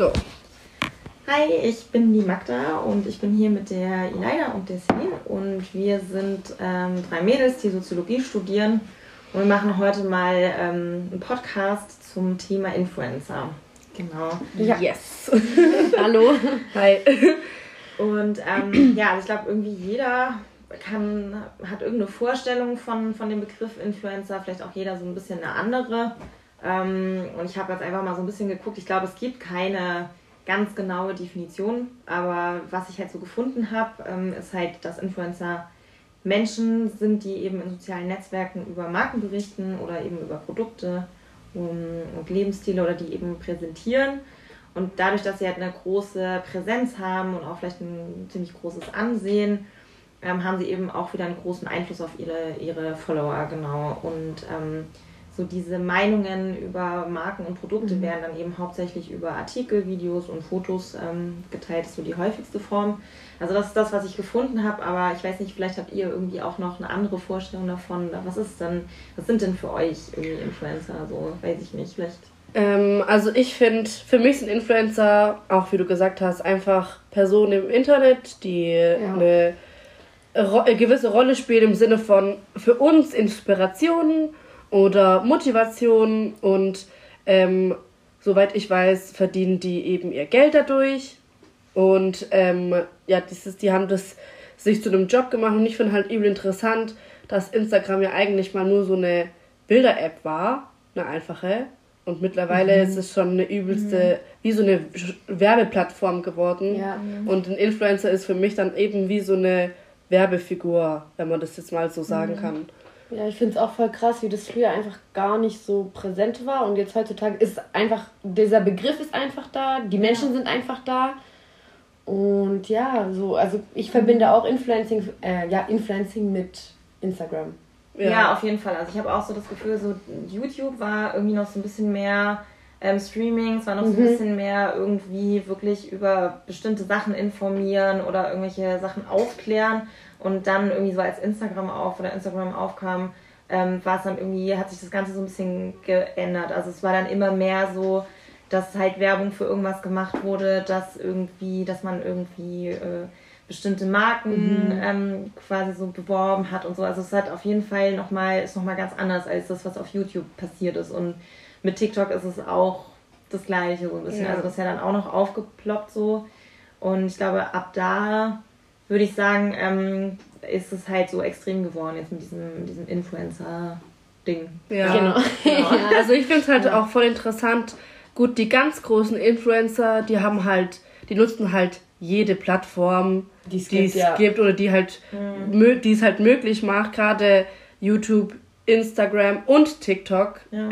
Go. Hi, ich bin die Magda und ich bin hier mit der Ilaida und der Celine und wir sind ähm, drei Mädels, die Soziologie studieren und wir machen heute mal ähm, einen Podcast zum Thema Influencer. Genau. Ja. Yes. Hallo. Hi. Und ähm, ja, also ich glaube, irgendwie jeder kann, hat irgendeine Vorstellung von, von dem Begriff Influencer, vielleicht auch jeder so ein bisschen eine andere. Ähm, und ich habe jetzt einfach mal so ein bisschen geguckt. Ich glaube, es gibt keine ganz genaue Definition, aber was ich halt so gefunden habe, ähm, ist halt, dass Influencer Menschen sind, die eben in sozialen Netzwerken über Marken berichten oder eben über Produkte und Lebensstile oder die eben präsentieren. Und dadurch, dass sie halt eine große Präsenz haben und auch vielleicht ein ziemlich großes Ansehen, ähm, haben sie eben auch wieder einen großen Einfluss auf ihre, ihre Follower, genau. Und ähm, so diese Meinungen über Marken und Produkte mhm. werden dann eben hauptsächlich über Artikel, Videos und Fotos ähm, geteilt. Das ist so die häufigste Form. Also das ist das, was ich gefunden habe, aber ich weiß nicht, vielleicht habt ihr irgendwie auch noch eine andere Vorstellung davon. Was ist denn, was sind denn für euch irgendwie Influencer? So, weiß ich nicht, vielleicht. Ähm, also ich finde, für mich sind Influencer, auch wie du gesagt hast, einfach Personen im Internet, die ja. eine, eine gewisse Rolle spielen im Sinne von für uns Inspirationen oder Motivation und ähm, soweit ich weiß, verdienen die eben ihr Geld dadurch. Und ähm, ja, dieses, die haben das sich zu einem Job gemacht und ich finde halt übel interessant, dass Instagram ja eigentlich mal nur so eine Bilder-App war, eine einfache. Und mittlerweile mhm. ist es schon eine übelste, mhm. wie so eine Werbeplattform geworden. Ja. Und ein Influencer ist für mich dann eben wie so eine Werbefigur, wenn man das jetzt mal so sagen mhm. kann. Ja, ich finde es auch voll krass, wie das früher einfach gar nicht so präsent war und jetzt heutzutage ist einfach, dieser Begriff ist einfach da, die Menschen ja. sind einfach da. Und ja, so, also ich verbinde auch Influencing, äh, ja, Influencing mit Instagram. Ja. ja, auf jeden Fall. Also ich habe auch so das Gefühl, so YouTube war irgendwie noch so ein bisschen mehr ähm, Streaming, es war noch mhm. so ein mhm. bisschen mehr irgendwie wirklich über bestimmte Sachen informieren oder irgendwelche Sachen aufklären. Und dann irgendwie so als Instagram auf oder Instagram aufkam, ähm, war es dann irgendwie, hat sich das Ganze so ein bisschen geändert. Also es war dann immer mehr so, dass halt Werbung für irgendwas gemacht wurde, dass irgendwie, dass man irgendwie äh, bestimmte Marken mhm. ähm, quasi so beworben hat und so. Also es hat auf jeden Fall nochmal, ist nochmal ganz anders als das, was auf YouTube passiert ist. Und mit TikTok ist es auch das gleiche so ein bisschen. Ja. Also das ist ja dann auch noch aufgeploppt so. Und ich glaube, ab da würde ich sagen, ähm, ist es halt so extrem geworden jetzt mit diesem, diesem Influencer-Ding. Ja, genau. genau. Also ich finde es halt ja. auch voll interessant. Gut, die ganz großen Influencer, die haben halt, die nutzen halt jede Plattform, die es gibt, ja. gibt, oder die halt, mhm. die es halt möglich macht, gerade YouTube, Instagram und TikTok. Ja.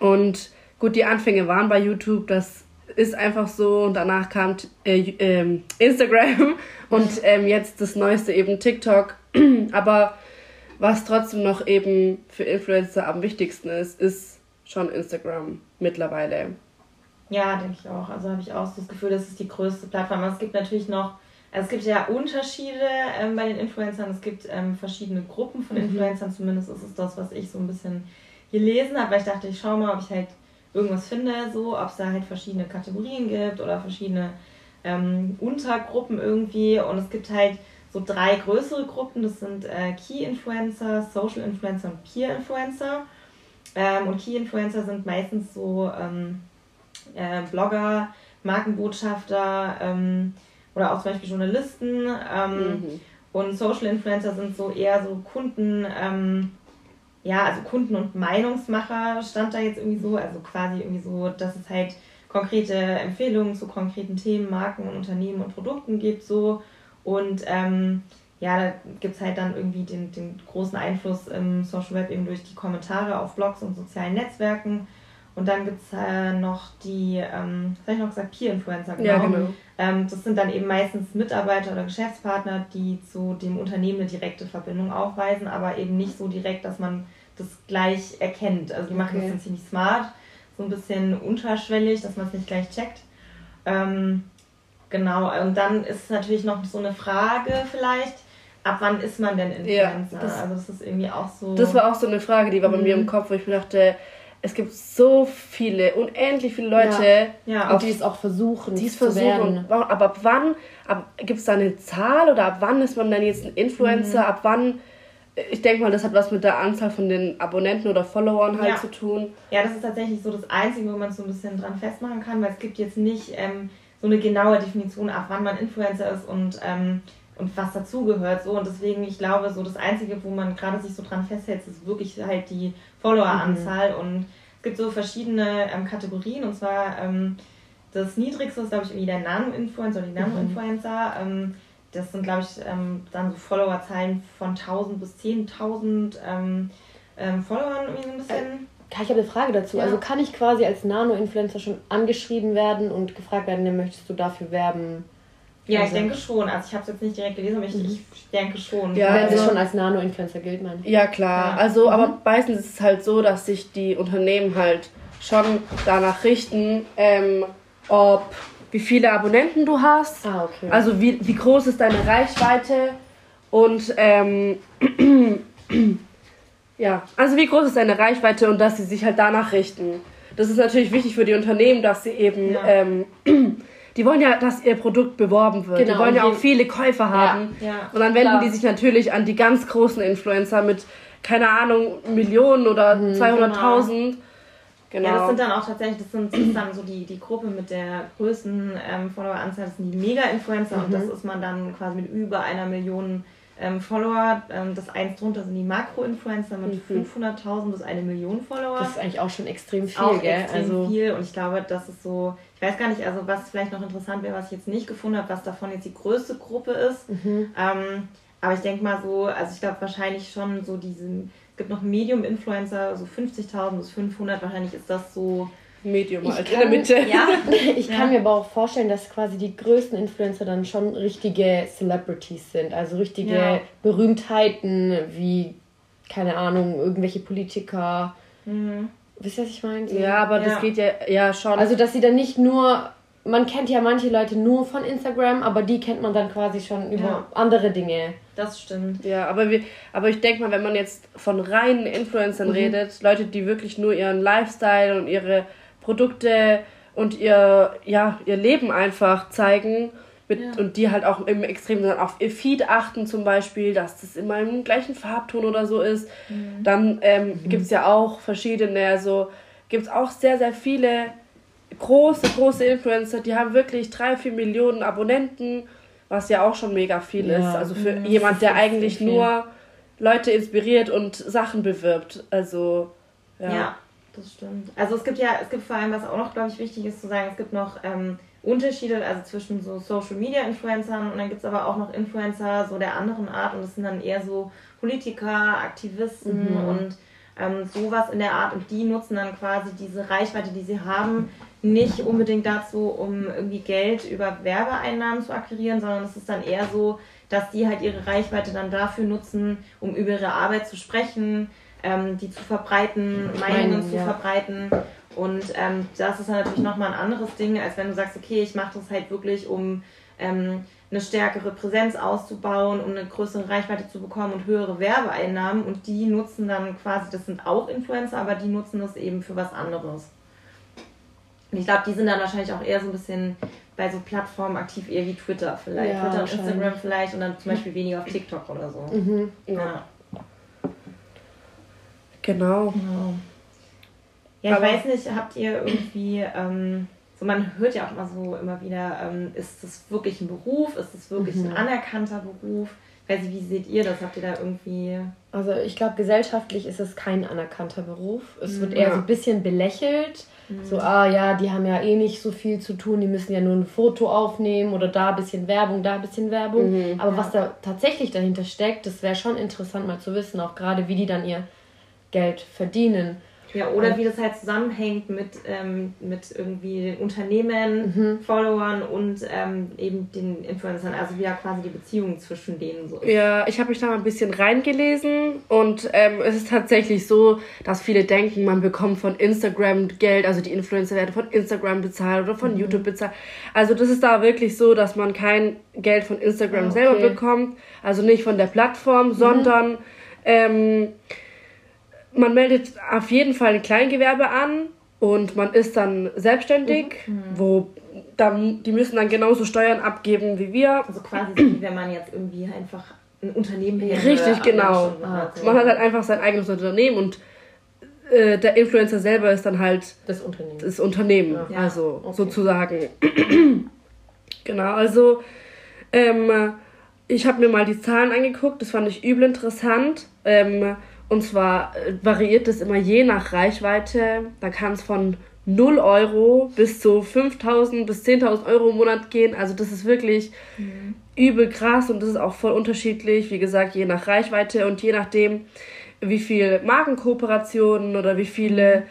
Und gut, die Anfänge waren bei YouTube, das ist einfach so und danach kam äh, äh, Instagram und ähm, jetzt das neueste eben TikTok. Aber was trotzdem noch eben für Influencer am wichtigsten ist, ist schon Instagram mittlerweile. Ja, denke ich auch. Also habe ich auch so das Gefühl, das ist die größte Plattform. Aber es gibt natürlich noch, also es gibt ja Unterschiede ähm, bei den Influencern. Es gibt ähm, verschiedene Gruppen von mhm. Influencern. Mhm. Zumindest ist es das, was ich so ein bisschen gelesen habe, weil ich dachte, ich schaue mal, ob ich halt irgendwas finde, so, ob es da halt verschiedene Kategorien gibt oder verschiedene ähm, Untergruppen irgendwie. Und es gibt halt so drei größere Gruppen. Das sind äh, Key Influencer, Social Influencer und Peer Influencer. Ähm, und Key Influencer sind meistens so ähm, äh, Blogger, Markenbotschafter ähm, oder auch zum Beispiel Journalisten. Ähm, mhm. Und Social Influencer sind so eher so Kunden ähm, ja, also Kunden- und Meinungsmacher stand da jetzt irgendwie so, also quasi irgendwie so, dass es halt konkrete Empfehlungen zu konkreten Themen, Marken und Unternehmen und Produkten gibt so und ähm, ja, da gibt es halt dann irgendwie den, den großen Einfluss im Social Web eben durch die Kommentare auf Blogs und sozialen Netzwerken und dann gibt es äh, noch die, ähm, was habe ich noch gesagt, Peer-Influencer, genau. Ja, genau. Ähm, das sind dann eben meistens Mitarbeiter oder Geschäftspartner, die zu dem Unternehmen eine direkte Verbindung aufweisen, aber eben nicht so direkt, dass man das gleich erkennt. Also die machen okay. das ziemlich smart, so ein bisschen unterschwellig, dass man es nicht gleich checkt. Ähm, genau, und dann ist es natürlich noch so eine Frage vielleicht, ab wann ist man denn Influencer? Ja, das, also das ist irgendwie auch so... Das war auch so eine Frage, die war bei mir im mhm. Kopf, wo ich mir dachte, es gibt so viele, unendlich viele Leute, ja. Ja, auf, die es auch versuchen, die es versuchen. Aber ab wann, gibt es da eine Zahl oder ab wann ist man dann jetzt ein Influencer? Mhm. Ab wann, ich denke mal, das hat was mit der Anzahl von den Abonnenten oder Followern halt ja. zu tun. Ja, das ist tatsächlich so das Einzige, wo man so ein bisschen dran festmachen kann, weil es gibt jetzt nicht ähm, so eine genaue Definition, ab wann man Influencer ist und ähm, und was dazugehört. So. Und deswegen, ich glaube, so das Einzige, wo man gerade sich so dran festhält, ist wirklich halt die Followeranzahl. Mhm. Und es gibt so verschiedene ähm, Kategorien. Und zwar ähm, das niedrigste ist, glaube ich, irgendwie der Nano-Influencer oder die mhm. Nano-Influencer. Ähm, das sind, glaube ich, ähm, dann so Followerzahlen von 1000 bis 10.000 ähm, ähm, Followern irgendwie so ein bisschen. Äh, ich habe eine Frage dazu. Ja. Also kann ich quasi als Nano-Influencer schon angeschrieben werden und gefragt werden, möchtest du dafür werben? Ja, ich denke schon. Also ich habe es jetzt nicht direkt gelesen, aber ich, mhm. ich denke schon. Ja, Wenn also, das schon als Nano-Influencer gilt, meine ich. Ja, klar. Ja. Also, mhm. aber meistens ist es halt so, dass sich die Unternehmen halt schon danach richten, ähm, ob wie viele Abonnenten du hast. Ah, okay. Also wie, wie groß ist deine Reichweite und ähm, ja, also wie groß ist deine Reichweite und dass sie sich halt danach richten. Das ist natürlich wichtig für die Unternehmen, dass sie eben ja. ähm, die wollen ja, dass ihr Produkt beworben wird. Genau, die wollen ja auch viele Käufer haben. Ja, ja, und dann wenden klar. die sich natürlich an die ganz großen Influencer mit, keine Ahnung, Millionen oder mhm, 200.000. Genau. Genau. Ja, das sind dann auch tatsächlich, das, sind, das ist dann so die, die Gruppe mit der größten ähm, Followeranzahl, das sind die Mega-Influencer mhm. und das ist man dann quasi mit über einer Million ähm, Follower. Ähm, das eins drunter sind die Makro-Influencer mit mhm. 500.000 bis eine Million Follower. Das ist eigentlich auch schon extrem viel, auch gell? Extrem also viel und ich glaube, das ist so, ich weiß gar nicht, also was vielleicht noch interessant wäre, was ich jetzt nicht gefunden habe, was davon jetzt die größte Gruppe ist. Mhm. Ähm, aber ich denke mal so, also ich glaube wahrscheinlich schon so diesen, es gibt noch Medium-Influencer, so 50.000 bis 500, wahrscheinlich ist das so Medium ich halt kann, in der Mitte. Ja, ich kann mir aber auch vorstellen, dass quasi die größten Influencer dann schon richtige Celebrities sind, also richtige ja. Berühmtheiten wie, keine Ahnung, irgendwelche Politiker. Mhm. Wisst ihr, was ich meine? Ja, aber das geht ja, ja schon. Also, dass sie dann nicht nur man kennt ja manche Leute nur von Instagram, aber die kennt man dann quasi schon über ja. andere Dinge. Das stimmt. Ja, aber, wir, aber ich denke mal, wenn man jetzt von reinen Influencern mhm. redet, Leute, die wirklich nur ihren Lifestyle und ihre Produkte und ihr, ja, ihr Leben einfach zeigen. Mit, ja. Und die halt auch im Extrem dann auf ihr Feed achten zum Beispiel, dass das immer im gleichen Farbton oder so ist. Mhm. Dann ähm, mhm. gibt es ja auch verschiedene, also gibt es auch sehr, sehr viele große, große Influencer, die haben wirklich drei, vier Millionen Abonnenten, was ja auch schon mega viel ja. ist. Also für mhm. jemand, der eigentlich nur Leute inspiriert und Sachen bewirbt. Also, ja. ja das stimmt. Also es gibt ja, es gibt vor allem, was auch noch, glaube ich, wichtig ist zu sagen, es gibt noch ähm, Unterschiede, also zwischen so Social Media Influencern und dann gibt es aber auch noch Influencer so der anderen Art und das sind dann eher so Politiker, Aktivisten mhm. und ähm, sowas in der Art und die nutzen dann quasi diese Reichweite, die sie haben, nicht unbedingt dazu, um irgendwie Geld über Werbeeinnahmen zu akquirieren, sondern es ist dann eher so, dass die halt ihre Reichweite dann dafür nutzen, um über ihre Arbeit zu sprechen, ähm, die zu verbreiten, Meinungen Meinung, zu ja. verbreiten. Und ähm, das ist dann natürlich nochmal ein anderes Ding, als wenn du sagst, okay, ich mache das halt wirklich, um ähm, eine stärkere Präsenz auszubauen, um eine größere Reichweite zu bekommen und höhere Werbeeinnahmen. Und die nutzen dann quasi, das sind auch Influencer, aber die nutzen das eben für was anderes. Und ich glaube, die sind dann wahrscheinlich auch eher so ein bisschen bei so Plattformen aktiv, eher wie Twitter vielleicht. Ja, Twitter und Instagram vielleicht und dann zum Beispiel weniger auf TikTok oder so. Mhm, ja. Genau. genau. Ja, Aber ich weiß nicht, habt ihr irgendwie, ähm, so man hört ja auch immer so immer wieder, ähm, ist das wirklich ein Beruf? Ist das wirklich mhm. ein anerkannter Beruf? Weiß nicht, wie seht ihr das? Habt ihr da irgendwie. Also ich glaube, gesellschaftlich ist es kein anerkannter Beruf. Es mhm. wird eher so ein bisschen belächelt. Mhm. So, ah ja, die haben ja eh nicht so viel zu tun, die müssen ja nur ein Foto aufnehmen oder da ein bisschen Werbung, da ein bisschen Werbung. Mhm. Aber ja. was da tatsächlich dahinter steckt, das wäre schon interessant mal zu wissen, auch gerade wie die dann ihr Geld verdienen. Ja, oder wie das halt zusammenhängt mit, ähm, mit irgendwie Unternehmen, mhm. Followern und ähm, eben den Influencern, also wie ja quasi die Beziehung zwischen denen so ist. Ja, ich habe mich da mal ein bisschen reingelesen und ähm, es ist tatsächlich so, dass viele denken, man bekommt von Instagram Geld, also die Influencer werden von Instagram bezahlt oder von mhm. YouTube bezahlt. Also das ist da wirklich so, dass man kein Geld von Instagram ah, okay. selber bekommt, also nicht von der Plattform, mhm. sondern ähm, man meldet auf jeden Fall ein Kleingewerbe an und man ist dann selbstständig, mhm. wo dann, die müssen dann genauso Steuern abgeben wie wir. Also quasi wie wenn man jetzt irgendwie einfach ein Unternehmen hätte. Richtig, genau. Man hat halt einfach sein eigenes Unternehmen und äh, der Influencer selber ist dann halt das Unternehmen. Das Unternehmen, ja. also okay. sozusagen. genau, also ähm, ich habe mir mal die Zahlen angeguckt, das fand ich übel interessant. Ähm, und zwar äh, variiert das immer je nach Reichweite. Da kann es von 0 Euro bis zu 5000 bis 10.000 Euro im Monat gehen. Also das ist wirklich mhm. übel krass und das ist auch voll unterschiedlich. Wie gesagt, je nach Reichweite und je nachdem, wie viel Markenkooperationen oder wie viele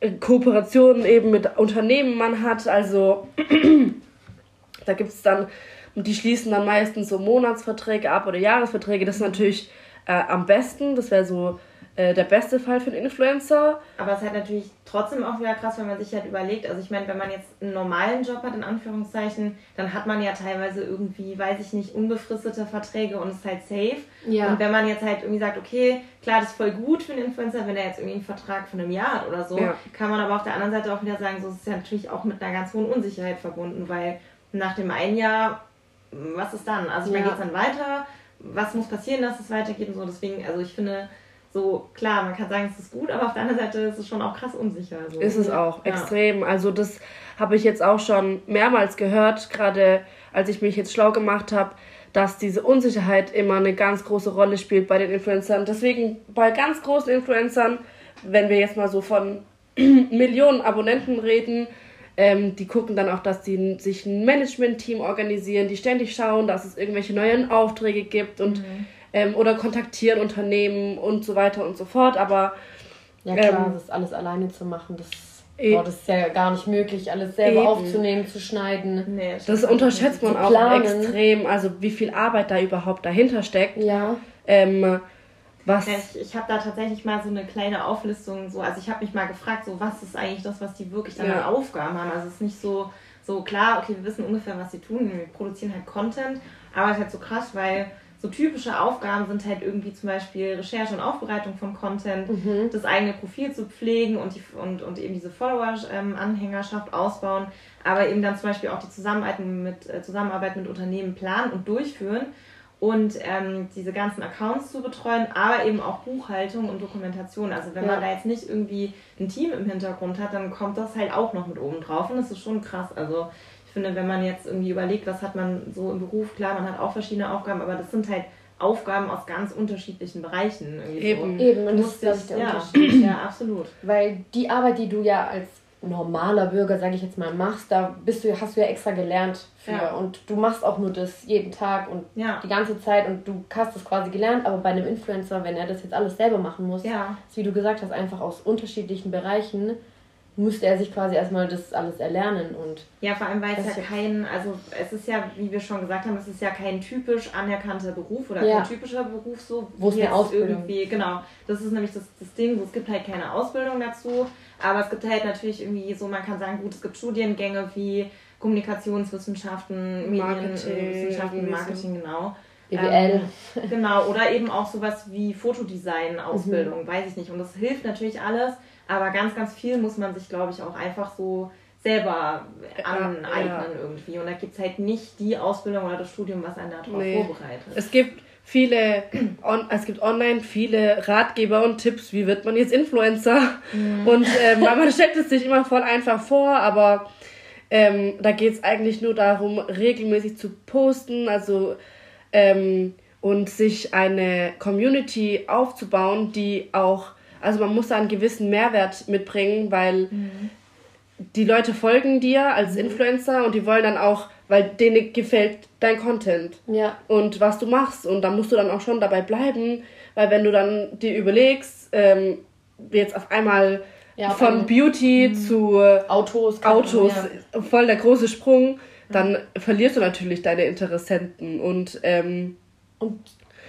äh, Kooperationen eben mit Unternehmen man hat. Also da gibt es dann, die schließen dann meistens so Monatsverträge ab oder Jahresverträge. Das ist natürlich äh, am besten. Das wäre so äh, der beste Fall für einen Influencer. Aber es ist halt natürlich trotzdem auch wieder krass, wenn man sich halt überlegt, also ich meine, wenn man jetzt einen normalen Job hat, in Anführungszeichen, dann hat man ja teilweise irgendwie, weiß ich nicht, unbefristete Verträge und ist halt safe. Ja. Und wenn man jetzt halt irgendwie sagt, okay, klar, das ist voll gut für einen Influencer, wenn er jetzt irgendwie einen Vertrag von einem Jahr hat oder so, ja. kann man aber auf der anderen Seite auch wieder sagen, so ist es ja natürlich auch mit einer ganz hohen Unsicherheit verbunden, weil nach dem einen Jahr, was ist dann? Also ich meine, ja. geht es dann weiter? Was muss passieren, dass es weitergeht und so? Deswegen, also ich finde, so klar, man kann sagen, es ist gut, aber auf der anderen Seite ist es schon auch krass unsicher. So. Ist es auch, ja. extrem. Also das habe ich jetzt auch schon mehrmals gehört, gerade als ich mich jetzt schlau gemacht habe, dass diese Unsicherheit immer eine ganz große Rolle spielt bei den Influencern. Deswegen bei ganz großen Influencern, wenn wir jetzt mal so von Millionen Abonnenten reden, ähm, die gucken dann auch, dass die sich ein Management-Team organisieren, die ständig schauen, dass es irgendwelche neuen Aufträge gibt und mhm ähm, oder kontaktieren Unternehmen und so weiter und so fort. Aber ja klar, ähm, das alles alleine zu machen, das, boah, das ist ja gar nicht möglich, alles selber eben. aufzunehmen, zu schneiden. Nee, das unterschätzt man auch planen. extrem, also wie viel Arbeit da überhaupt dahinter steckt. Ja. Ähm, was? Ich, ich habe da tatsächlich mal so eine kleine Auflistung, so, also ich habe mich mal gefragt, so was ist eigentlich das, was die wirklich dann ja. an Aufgaben haben. Also es ist nicht so, so klar, okay, wir wissen ungefähr, was sie tun, wir produzieren halt Content, aber es ist halt so krass, weil so typische Aufgaben sind halt irgendwie zum Beispiel Recherche und Aufbereitung von Content, mhm. das eigene Profil zu pflegen und, die, und, und eben diese Follower-Anhängerschaft ähm, ausbauen, aber eben dann zum Beispiel auch die Zusammenarbeit mit, äh, Zusammenarbeit mit Unternehmen planen und durchführen und ähm, diese ganzen Accounts zu betreuen, aber eben auch Buchhaltung und Dokumentation. Also wenn ja. man da jetzt nicht irgendwie ein Team im Hintergrund hat, dann kommt das halt auch noch mit oben drauf und das ist schon krass. Also ich finde, wenn man jetzt irgendwie überlegt, was hat man so im Beruf, klar, man hat auch verschiedene Aufgaben, aber das sind halt Aufgaben aus ganz unterschiedlichen Bereichen. Eben, so. eben, und das ist, das der ja, Unterschied. Ja, absolut. Weil die Arbeit, die du ja als normaler Bürger, sage ich jetzt mal, machst, da bist du, hast du ja extra gelernt für. Ja. Und du machst auch nur das jeden Tag und ja. die ganze Zeit und du hast das quasi gelernt, aber bei einem Influencer, wenn er das jetzt alles selber machen muss, ja. ist, wie du gesagt hast, einfach aus unterschiedlichen Bereichen musste er sich quasi erstmal das alles erlernen und ja vor allem weil es ja kein also es ist ja wie wir schon gesagt haben es ist ja kein typisch anerkannter Beruf oder ja. kein typischer Beruf so wo es eine Ausbildung irgendwie genau das ist nämlich das, das Ding es gibt halt keine Ausbildung dazu aber es gibt halt natürlich irgendwie so man kann sagen gut es gibt Studiengänge wie Kommunikationswissenschaften Medienwissenschaften Marketing, genau BWL. Ähm, genau, oder eben auch sowas wie Fotodesign-Ausbildung, mhm. weiß ich nicht. Und das hilft natürlich alles, aber ganz, ganz viel muss man sich, glaube ich, auch einfach so selber aneignen ja. irgendwie. Und da gibt es halt nicht die Ausbildung oder das Studium, was einen darauf nee. vorbereitet. Es gibt viele, on, es gibt online viele Ratgeber und Tipps, wie wird man jetzt Influencer. Mhm. Und ähm, man stellt es sich immer voll einfach vor, aber ähm, da geht es eigentlich nur darum, regelmäßig zu posten, also ähm, und sich eine Community aufzubauen, die auch also man muss da einen gewissen Mehrwert mitbringen, weil mhm. die Leute folgen dir als mhm. Influencer und die wollen dann auch, weil denen gefällt dein Content ja. und was du machst. Und da musst du dann auch schon dabei bleiben, weil wenn du dann dir überlegst, ähm, jetzt auf einmal ja, von Beauty mhm. zu Autos, Autos ja. voll der große Sprung, dann verlierst du natürlich deine Interessenten und ähm, und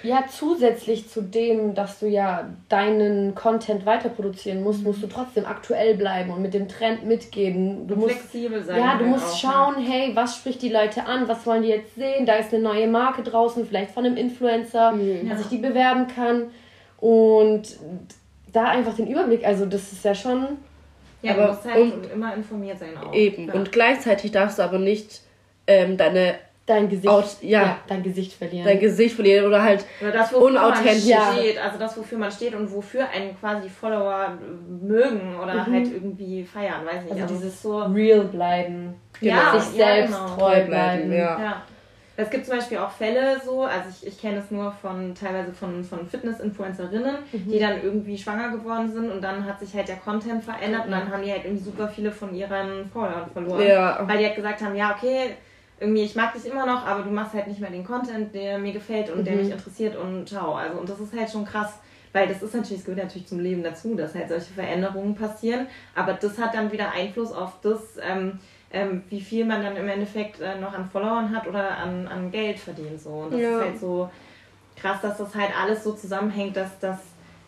ja, zusätzlich zu dem, dass du ja deinen Content weiter produzieren musst, musst du trotzdem aktuell bleiben und mit dem Trend mitgehen. Du musst flexibel sein. Ja, du musst auch, schauen, ne? hey, was spricht die Leute an? Was wollen die jetzt sehen? Da ist eine neue Marke draußen, vielleicht von einem Influencer, mhm. dass ich die bewerben kann. Und da einfach den Überblick, also das ist ja schon. Ja, aber du musst halt immer informiert sein auch. Eben. Ja. Und gleichzeitig darfst du aber nicht ähm, deine dein Gesicht, Out, ja, ja, dein Gesicht verlieren. Dein Gesicht verlieren oder halt oder das, unauthentisch. Man steht, also das, wofür man steht und wofür einen quasi die Follower mögen oder mhm. halt irgendwie feiern, weiß nicht. Also, also dieses so real bleiben, genau. ja, sich selbst ja, genau. treu bleiben. Ja. ja. Es gibt zum Beispiel auch Fälle so, also ich, ich kenne es nur von teilweise von, von Fitness-Influencerinnen, mhm. die dann irgendwie schwanger geworden sind und dann hat sich halt der Content verändert mhm. und dann haben die halt irgendwie super viele von ihren Followern verloren. Ja. Weil die halt gesagt haben, ja, okay, irgendwie, ich mag dich immer noch, aber du machst halt nicht mehr den Content, der mir gefällt und mhm. der mich interessiert und ciao. Also, und das ist halt schon krass, weil das ist natürlich, es gehört natürlich zum Leben dazu, dass halt solche Veränderungen passieren, aber das hat dann wieder Einfluss auf das, ähm, ähm, wie viel man dann im Endeffekt äh, noch an Followern hat oder an, an Geld verdient. So. Und das ja. ist halt so krass, dass das halt alles so zusammenhängt, dass, dass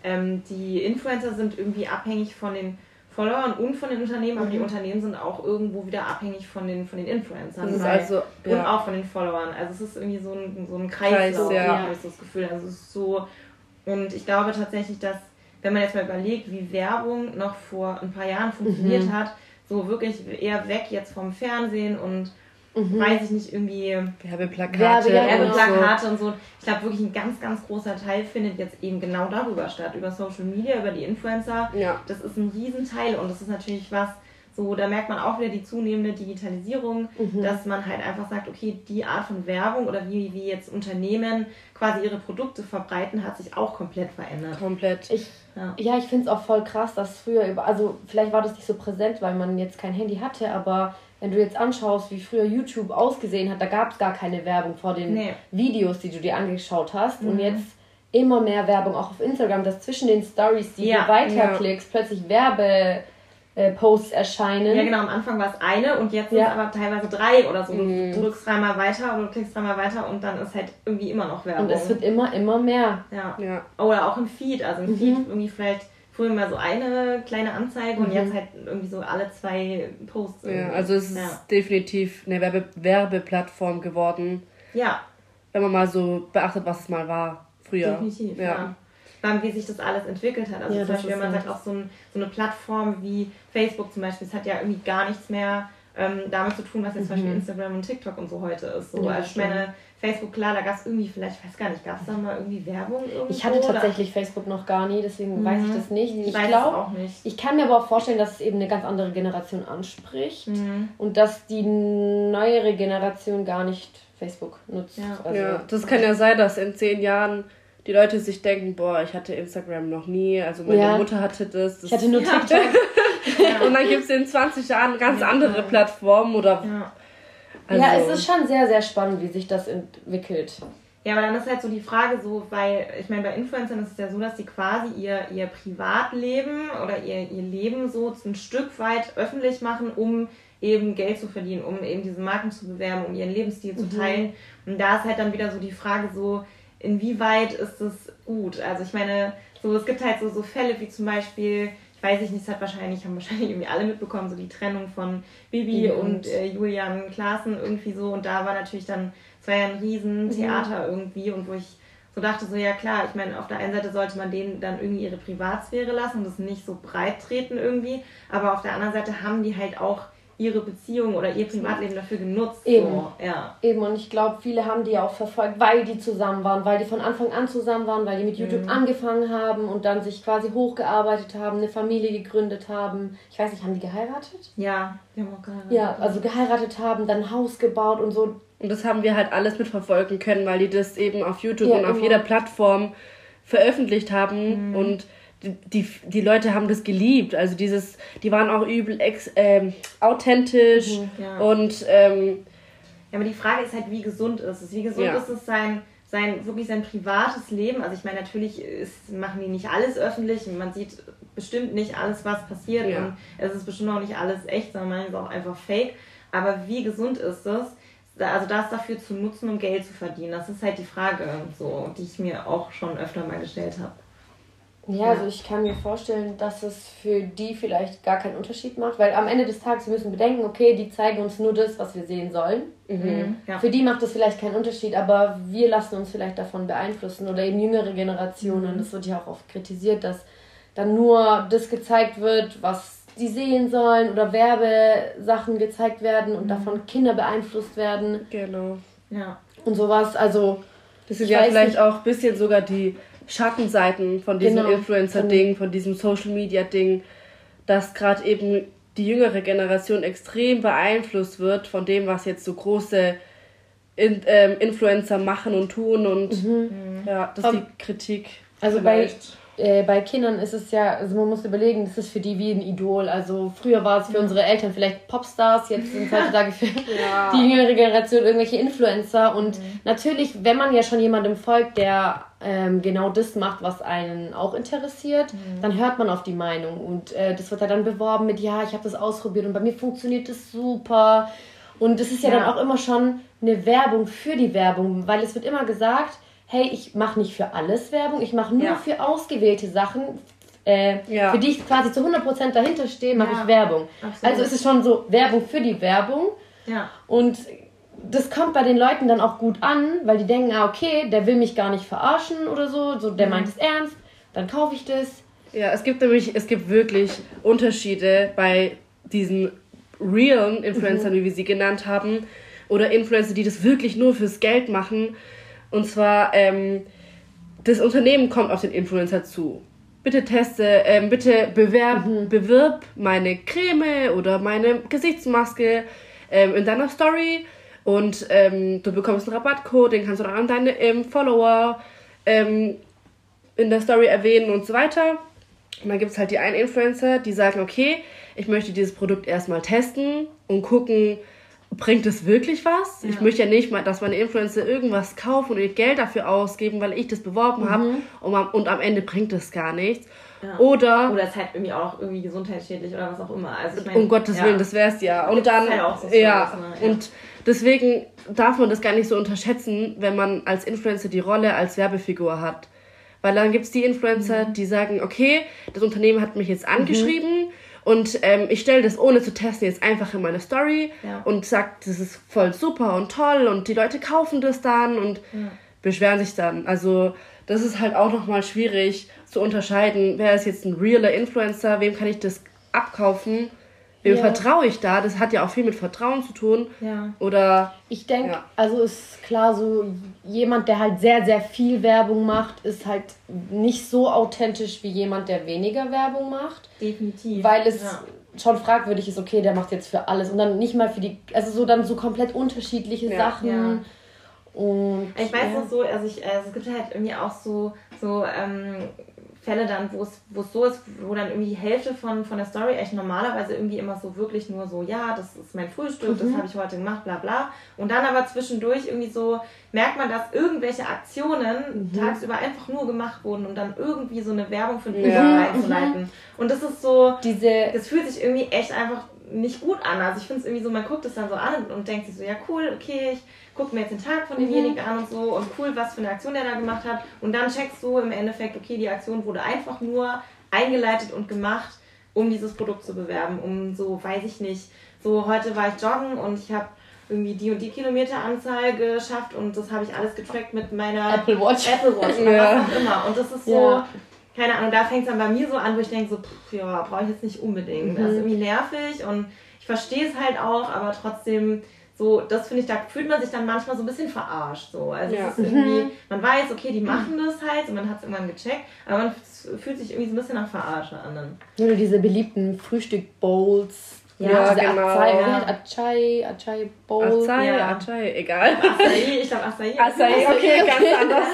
ähm, die Influencer sind irgendwie abhängig von den Followern und von den Unternehmen, aber mhm. die Unternehmen sind auch irgendwo wieder abhängig von den, von den Influencern. Das ist also, ja. Und auch von den Followern. Also es ist irgendwie so ein, so ein Kreislauf, Kreis, ja. habe ich das Gefühl. Also es ist so, und ich glaube tatsächlich, dass, wenn man jetzt mal überlegt, wie Werbung noch vor ein paar Jahren funktioniert mhm. hat, so wirklich eher weg jetzt vom Fernsehen und mhm. weiß ich nicht, irgendwie Werbeplakate, Werbeplakate und so. Ich glaube wirklich ein ganz, ganz großer Teil findet jetzt eben genau darüber statt, über Social Media, über die Influencer. Ja. Das ist ein Riesenteil und das ist natürlich was, so, da merkt man auch wieder die zunehmende Digitalisierung, mhm. dass man halt einfach sagt, okay, die Art von Werbung oder wie, wie jetzt Unternehmen quasi ihre Produkte verbreiten, hat sich auch komplett verändert. Komplett. Ich, ja. ja, ich finde es auch voll krass, dass früher über, also vielleicht war das nicht so präsent, weil man jetzt kein Handy hatte, aber wenn du jetzt anschaust, wie früher YouTube ausgesehen hat, da gab es gar keine Werbung vor den nee. Videos, die du dir angeschaut hast. Mhm. Und jetzt immer mehr Werbung, auch auf Instagram, dass zwischen den Stories, die ja. du weiterklickst, ja. plötzlich Werbe äh, Posts erscheinen. Ja, genau, am Anfang war es eine und jetzt ja. sind es aber teilweise drei oder so. Du mhm. drückst dreimal weiter oder du klickst dreimal weiter und dann ist halt irgendwie immer noch Werbung. Und es wird immer, immer mehr. Ja. ja. Oder auch im Feed, also im mhm. Feed irgendwie vielleicht früher mal so eine kleine Anzeige mhm. und jetzt halt irgendwie so alle zwei Posts. Irgendwie. Ja, also es ist ja. definitiv eine Werbe Werbeplattform geworden. Ja. Wenn man mal so beachtet, was es mal war früher. Definitiv, ja. ja wie sich das alles entwickelt hat. Also ja, zum Beispiel, wenn man sagt, auch so, ein, so, eine Plattform wie Facebook zum Beispiel, es hat ja irgendwie gar nichts mehr ähm, damit zu tun, was jetzt mhm. zum Beispiel mhm. Instagram und TikTok und so heute ist. So, ja, also ich meine, Facebook, klar, da gab es irgendwie, vielleicht, ich weiß gar nicht, gab es da mal irgendwie Werbung irgendwo? Ich hatte tatsächlich oder? Facebook noch gar nie, deswegen mhm. weiß ich das nicht. Ich, ich glaube auch nicht. Ich kann mir aber auch vorstellen, dass es eben eine ganz andere Generation anspricht mhm. und dass die neuere Generation gar nicht Facebook nutzt. Ja, also, ja das kann ja sein, dass in zehn Jahren die Leute sich denken, boah, ich hatte Instagram noch nie, also meine ja. Mutter hatte das. das ich hatte nur TikTok. ja. Und dann gibt es in 20 Jahren ganz ja. andere Plattformen oder. Ja. Also. ja, es ist schon sehr, sehr spannend, wie sich das entwickelt. Ja, aber dann ist halt so die Frage so, weil ich meine, bei Influencern ist es ja so, dass sie quasi ihr, ihr Privatleben oder ihr, ihr Leben so ein Stück weit öffentlich machen, um eben Geld zu verdienen, um eben diese Marken zu bewerben, um ihren Lebensstil mhm. zu teilen. Und da ist halt dann wieder so die Frage so, inwieweit ist es gut? Also ich meine, so es gibt halt so, so Fälle wie zum Beispiel, ich weiß nicht, es hat wahrscheinlich, haben wahrscheinlich irgendwie alle mitbekommen, so die Trennung von Bibi mhm. und äh, Julian Klaassen irgendwie so und da war natürlich dann, es war ja ein Riesentheater mhm. irgendwie und wo ich so dachte, so ja klar, ich meine, auf der einen Seite sollte man denen dann irgendwie ihre Privatsphäre lassen und das nicht so breit treten irgendwie, aber auf der anderen Seite haben die halt auch ihre Beziehung oder ihr Privatleben dafür genutzt. Eben. So, ja. Eben, und ich glaube, viele haben die auch verfolgt, weil die zusammen waren, weil die von Anfang an zusammen waren, weil die mit YouTube mhm. angefangen haben und dann sich quasi hochgearbeitet haben, eine Familie gegründet haben. Ich weiß nicht, haben die geheiratet? Ja, die haben auch geheiratet. Ja, also geheiratet haben, dann ein Haus gebaut und so. Und das haben wir halt alles mitverfolgen können, weil die das eben auf YouTube ja, und auf jeder Plattform veröffentlicht haben mhm. und die, die Leute haben das geliebt. Also dieses, die waren auch übel ex, ähm, authentisch mhm, ja. und ähm, ja, aber die Frage ist halt, wie gesund ist es? Wie gesund ja. ist es sein, sein, wirklich sein privates Leben? Also ich meine, natürlich ist, machen die nicht alles öffentlich und man sieht bestimmt nicht alles, was passiert ja. und es ist bestimmt auch nicht alles echt, sondern man ist auch einfach fake. Aber wie gesund ist es? Also das dafür zu nutzen, um Geld zu verdienen, das ist halt die Frage, so, die ich mir auch schon öfter mal gestellt habe. Ja, also ich kann mir vorstellen, dass es für die vielleicht gar keinen Unterschied macht, weil am Ende des Tages müssen bedenken, okay, die zeigen uns nur das, was wir sehen sollen. Mhm. Ja. Für die macht das vielleicht keinen Unterschied, aber wir lassen uns vielleicht davon beeinflussen oder eben jüngere Generationen. Mhm. Das wird ja auch oft kritisiert, dass dann nur das gezeigt wird, was die sehen sollen oder Werbesachen gezeigt werden und mhm. davon Kinder beeinflusst werden. Genau. Ja. Und sowas, also. Das sind ja vielleicht nicht. auch ein bisschen sogar die Schattenseiten von diesem genau. Influencer-Ding, von diesem Social-Media-Ding, dass gerade eben die jüngere Generation extrem beeinflusst wird von dem, was jetzt so große in, ähm, Influencer machen und tun und mhm. ja, das ist die Kritik. Also vielleicht. bei äh, bei Kindern ist es ja, also man muss überlegen, das ist für die wie ein Idol. Also früher war es für ja. unsere Eltern vielleicht Popstars, jetzt sind es heutzutage für ja. die jüngere Generation irgendwelche Influencer. Und mhm. natürlich, wenn man ja schon jemandem folgt, der ähm, genau das macht, was einen auch interessiert, mhm. dann hört man auf die Meinung. Und äh, das wird ja dann beworben mit, ja, ich habe das ausprobiert und bei mir funktioniert das super. Und das ist ja, ja dann auch immer schon eine Werbung für die Werbung, weil es wird immer gesagt, hey, ich mache nicht für alles Werbung, ich mache nur ja. für ausgewählte Sachen, äh, ja. für die ich quasi zu 100% dahinter stehe, mache ich Werbung. Absolut. Also ist es schon so Werbung für die Werbung. Und das kommt bei den Leuten dann auch gut an, weil die denken, ah, okay, der will mich gar nicht verarschen oder so, so der mhm. meint es ernst, dann kaufe ich das. Ja, es gibt nämlich, es gibt wirklich Unterschiede bei diesen realen Influencern, mhm. wie wir sie genannt haben, oder Influencer, die das wirklich nur fürs Geld machen und zwar, ähm, das Unternehmen kommt auf den Influencer zu. Bitte teste, ähm, bitte bewerb, mhm. bewirb meine Creme oder meine Gesichtsmaske ähm, in deiner Story und ähm, du bekommst einen Rabattcode, den kannst du dann an deine ähm, Follower ähm, in der Story erwähnen und so weiter. Und dann gibt es halt die einen Influencer, die sagen, okay, ich möchte dieses Produkt erstmal testen und gucken, bringt es wirklich was? Ja. Ich möchte ja nicht mal, dass meine Influencer irgendwas kaufen und ihr Geld dafür ausgeben, weil ich das beworben mhm. habe und, und, am Ende bringt es gar nichts. Ja. Oder, oder es ist halt irgendwie auch irgendwie gesundheitsschädlich oder was auch immer. Also ich mein, um Gottes ja. Willen, das wäre es ja. Und dann, halt so ja, ne? und deswegen darf man das gar nicht so unterschätzen, wenn man als Influencer die Rolle als Werbefigur hat. Weil dann gibt es die Influencer, mhm. die sagen, okay, das Unternehmen hat mich jetzt angeschrieben, mhm und ähm, ich stelle das ohne zu testen jetzt einfach in meine Story ja. und sage, das ist voll super und toll und die Leute kaufen das dann und ja. beschweren sich dann. Also das ist halt auch nochmal schwierig zu unterscheiden, wer ist jetzt ein realer Influencer, wem kann ich das abkaufen Wem ja. vertraue ich da? Das hat ja auch viel mit Vertrauen zu tun. Ja. Oder. Ich denke, ja. also ist klar, so jemand, der halt sehr, sehr viel Werbung macht, ist halt nicht so authentisch wie jemand, der weniger Werbung macht. Definitiv. Weil es ja. schon fragwürdig ist, okay, der macht jetzt für alles und dann nicht mal für die, also so dann so komplett unterschiedliche Sachen. Und, ich weiß noch so, also, ich, also es gibt halt irgendwie auch so, so ähm, Fälle dann, wo es, wo es so ist, wo dann irgendwie die Hälfte von, von der Story echt normalerweise irgendwie immer so wirklich nur so, ja, das ist mein Frühstück, mhm. das habe ich heute gemacht, bla bla. Und dann aber zwischendurch irgendwie so merkt man, dass irgendwelche Aktionen mhm. tagsüber einfach nur gemacht wurden, um dann irgendwie so eine Werbung für den ja. einzuleiten. Mhm. Und das ist so, Diese das fühlt sich irgendwie echt einfach nicht gut an. Also ich finde es irgendwie so, man guckt es dann so an und denkt sich so, ja cool, okay, ich guck mir jetzt den Tag von demjenigen mhm. an und so und cool, was für eine Aktion der da gemacht hat. Und dann checkst du im Endeffekt, okay, die Aktion wurde einfach nur eingeleitet und gemacht, um dieses Produkt zu bewerben. Um so, weiß ich nicht, so heute war ich joggen und ich habe irgendwie die und die Kilometeranzahl geschafft und das habe ich alles getrackt mit meiner Apple Watch. Apple Watch oder ja. was auch immer. Und das ist so, ja. keine Ahnung, da fängt es dann bei mir so an, wo ich denke, so, pff, ja, brauche ich jetzt nicht unbedingt. Mhm. Das ist irgendwie nervig und ich verstehe es halt auch, aber trotzdem so, das finde ich, da fühlt man sich dann manchmal so ein bisschen verarscht. So. Also ja. es ist irgendwie, mhm. man weiß, okay, die machen das halt und man hat es irgendwann gecheckt, aber man fühlt sich irgendwie so ein bisschen nach Verarsche an. Oder diese beliebten Frühstück-Bowls. Ja, ja genau. Acai, ja. Acai, Acai Bowl. Acai, ja. Acai, egal. Acai, ich glaube Acai. Acai, okay, okay, ganz anders.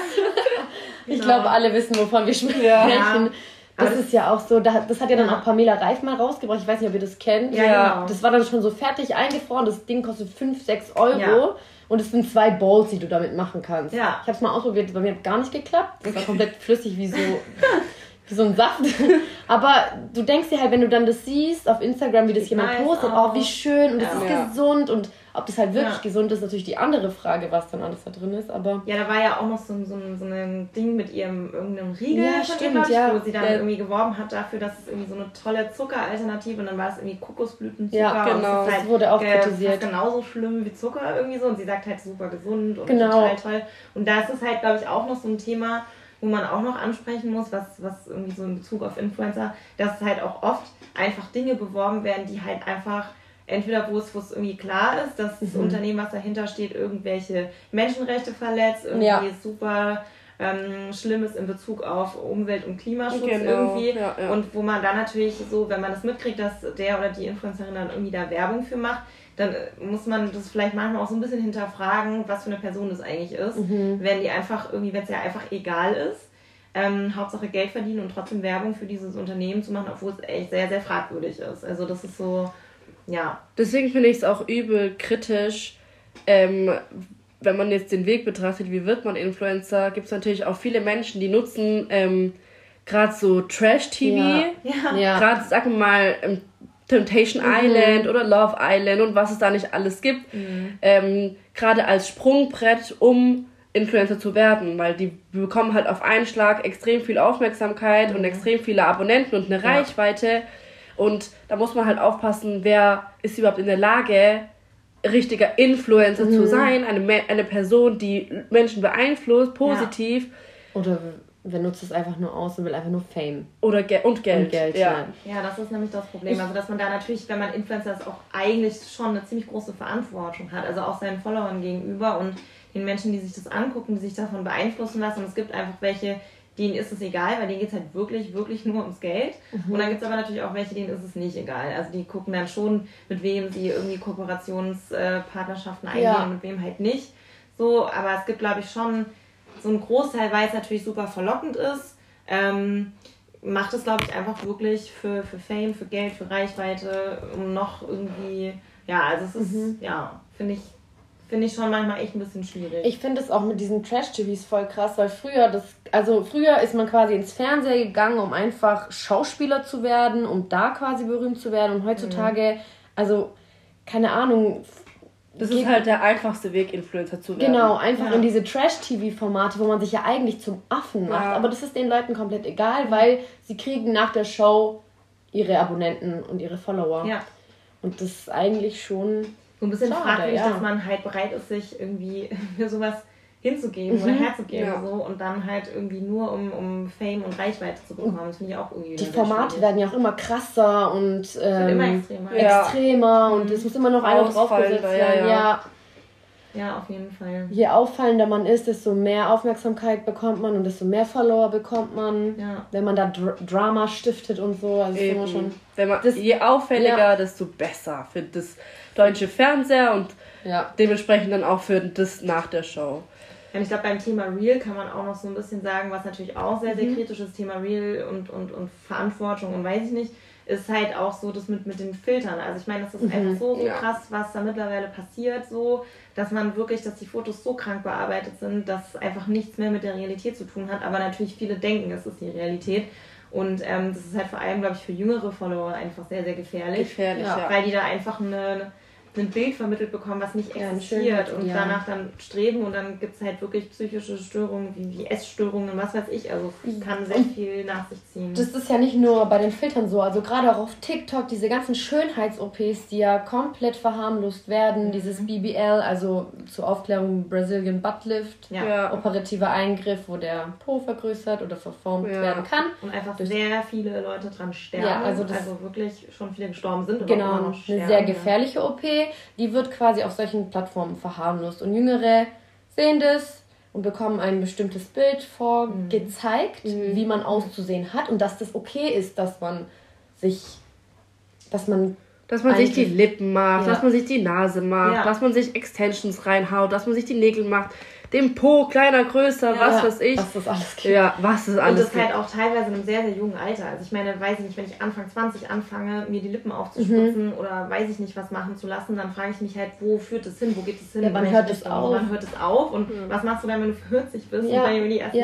ich genau. glaube, alle wissen, wovon wir sprechen. Ja. Das ist ja auch so, das hat ja dann auch Pamela Reif mal rausgebracht. Ich weiß nicht, ob ihr das kennt. Ja, genau. Das war dann schon so fertig eingefroren. Das Ding kostet 5, 6 Euro. Ja. Und es sind zwei Bowls, die du damit machen kannst. Ja. Ich habe es mal ausprobiert, bei mir hat gar nicht geklappt. Das war komplett flüssig wie so, wie so ein Saft. Aber du denkst dir halt, wenn du dann das siehst auf Instagram, wie das ich jemand postet, oh, wie schön und ja. das ist gesund und ob das halt wirklich ja. gesund ist, natürlich die andere Frage, was dann alles da drin ist. Aber ja, da war ja auch noch so, so, so ein Ding mit ihrem irgendeinem Riegel, ja, stimmt, ihr, ja. wo sie dann ja. irgendwie geworben hat dafür, dass es irgendwie so eine tolle Zuckeralternative und dann war es irgendwie Kokosblütenzucker. Ja, genau. das, halt wurde auch kritisiert. genauso schlimm wie Zucker irgendwie so und sie sagt halt super gesund und genau. total toll. Und da ist es halt, glaube ich, auch noch so ein Thema, wo man auch noch ansprechen muss, was, was irgendwie so in Bezug auf Influencer, dass halt auch oft einfach Dinge beworben werden, die halt einfach entweder wo es, wo es irgendwie klar ist, dass das mhm. Unternehmen, was dahinter steht, irgendwelche Menschenrechte verletzt, irgendwie ja. super ähm, Schlimmes in Bezug auf Umwelt- und Klimaschutz genau. irgendwie. Ja, ja. Und wo man dann natürlich so, wenn man das mitkriegt, dass der oder die Influencerin dann irgendwie da Werbung für macht, dann muss man das vielleicht manchmal auch so ein bisschen hinterfragen, was für eine Person das eigentlich ist. Mhm. Wenn die einfach irgendwie, wenn es ja einfach egal ist, ähm, Hauptsache Geld verdienen und trotzdem Werbung für dieses Unternehmen zu machen, obwohl es echt sehr, sehr fragwürdig ist. Also das ist so, ja. Deswegen finde ich es auch übel kritisch, ähm, wenn man jetzt den Weg betrachtet, wie wird man Influencer, gibt es natürlich auch viele Menschen, die nutzen ähm, gerade so Trash-TV. Ja. ja. Gerade, sagen wir mal, Temptation mhm. Island oder Love Island und was es da nicht alles gibt. Mhm. Ähm, Gerade als Sprungbrett, um Influencer zu werden, weil die bekommen halt auf einen Schlag extrem viel Aufmerksamkeit mhm. und extrem viele Abonnenten und eine ja. Reichweite. Und da muss man halt aufpassen, wer ist überhaupt in der Lage, richtiger Influencer mhm. zu sein, eine, eine Person, die Menschen beeinflusst, positiv. Ja. Oder Wer nutzt es einfach nur aus und will einfach nur Fame. Oder Ge und Geld. Und Geld ja. ja, das ist nämlich das Problem. Also, dass man da natürlich, wenn man Influencer ist, auch eigentlich schon eine ziemlich große Verantwortung hat. Also auch seinen Followern gegenüber und den Menschen, die sich das angucken, die sich davon beeinflussen lassen. Und es gibt einfach welche, denen ist es egal, weil denen geht es halt wirklich, wirklich nur ums Geld. Mhm. Und dann gibt es aber natürlich auch welche, denen ist es nicht egal. Also die gucken dann schon, mit wem sie irgendwie Kooperationspartnerschaften eingehen ja. und mit wem halt nicht. So, aber es gibt, glaube ich, schon so ein Großteil, weil es natürlich super verlockend ist, ähm, macht es, glaube ich, einfach wirklich für, für Fame, für Geld, für Reichweite, um noch irgendwie, ja, also es ist, mhm. ja, finde ich, finde ich schon manchmal echt ein bisschen schwierig. Ich finde es auch mit diesen Trash-TVs voll krass, weil früher das, also früher ist man quasi ins Fernsehen gegangen, um einfach Schauspieler zu werden, um da quasi berühmt zu werden und heutzutage, mhm. also keine Ahnung, das ist halt der einfachste Weg, Influencer zu werden. Genau, einfach ja. in diese Trash-TV-Formate, wo man sich ja eigentlich zum Affen macht. Ja. Aber das ist den Leuten komplett egal, weil sie kriegen nach der Show ihre Abonnenten und ihre Follower. Ja. Und das ist eigentlich schon. So ein bisschen schade, fragwürdig, ja. dass man halt bereit ist, sich irgendwie für sowas hinzugeben mhm. oder herzugeben ja. so und dann halt irgendwie nur um, um Fame und Reichweite zu bekommen. Das finde ich auch irgendwie. Die Formate werden ja auch immer krasser und ähm, immer extremer, extremer ja. und mhm. es muss immer noch einer draufgesetzt werden. Ja, ja. auf jeden Fall. Je auffallender man ist, desto mehr Aufmerksamkeit bekommt man und desto mehr Follower bekommt man. Ja. Wenn man da Dr Drama stiftet und so. Also immer schon, Wenn man, das, je auffälliger, desto besser für das deutsche Fernseher und dementsprechend dann auch für das nach der Show. Ich glaube, beim Thema Real kann man auch noch so ein bisschen sagen, was natürlich auch sehr, sehr mhm. kritisch ist, Thema Real und, und, und Verantwortung und weiß ich nicht, ist halt auch so das mit, mit den Filtern. Also ich meine, das ist mhm. einfach so, so ja. krass, was da mittlerweile passiert, so, dass man wirklich, dass die Fotos so krank bearbeitet sind, dass einfach nichts mehr mit der Realität zu tun hat. Aber natürlich viele denken, es ist die Realität. Und ähm, das ist halt vor allem, glaube ich, für jüngere Follower einfach sehr, sehr gefährlich. Gefährlich, ja. Weil die da einfach eine ein Bild vermittelt bekommen, was nicht existiert ja, und ja. danach dann streben und dann gibt es halt wirklich psychische Störungen wie, wie Essstörungen, was weiß ich. Also kann sehr viel nach sich ziehen. Das ist ja nicht nur bei den Filtern so, also gerade auch auf TikTok diese ganzen Schönheits-OPs, die ja komplett verharmlost werden, mhm. dieses BBL, also zur Aufklärung Brazilian Butt Lift, ja. operativer Eingriff, wo der Po vergrößert oder verformt werden kann. Und einfach sehr viele Leute dran sterben, ja, also, also wirklich schon viele gestorben sind. Genau, eine sehr gefährliche OP die wird quasi auf solchen Plattformen verharmlost. Und Jüngere sehen das und bekommen ein bestimmtes Bild vorgezeigt, mhm. wie man auszusehen hat und dass das okay ist, dass man sich, dass man dass man sich die Lippen macht, ja. dass man sich die Nase macht, ja. dass man sich Extensions reinhaut, dass man sich die Nägel macht dem Po, kleiner, größer, ja, was weiß ich. Was das alles gibt. Ja, was das alles Und das halt auch teilweise in einem sehr, sehr jungen Alter. Also ich meine, weiß ich nicht, wenn ich Anfang 20 anfange, mir die Lippen aufzuspitzen mhm. oder weiß ich nicht, was machen zu lassen, dann frage ich mich halt, wo führt es hin, wo geht es hin? Ja, wann hört es auf? Wann hört es auf? Und mhm. was machst du dann, wenn du 40 bist ja. und dann über die ersten.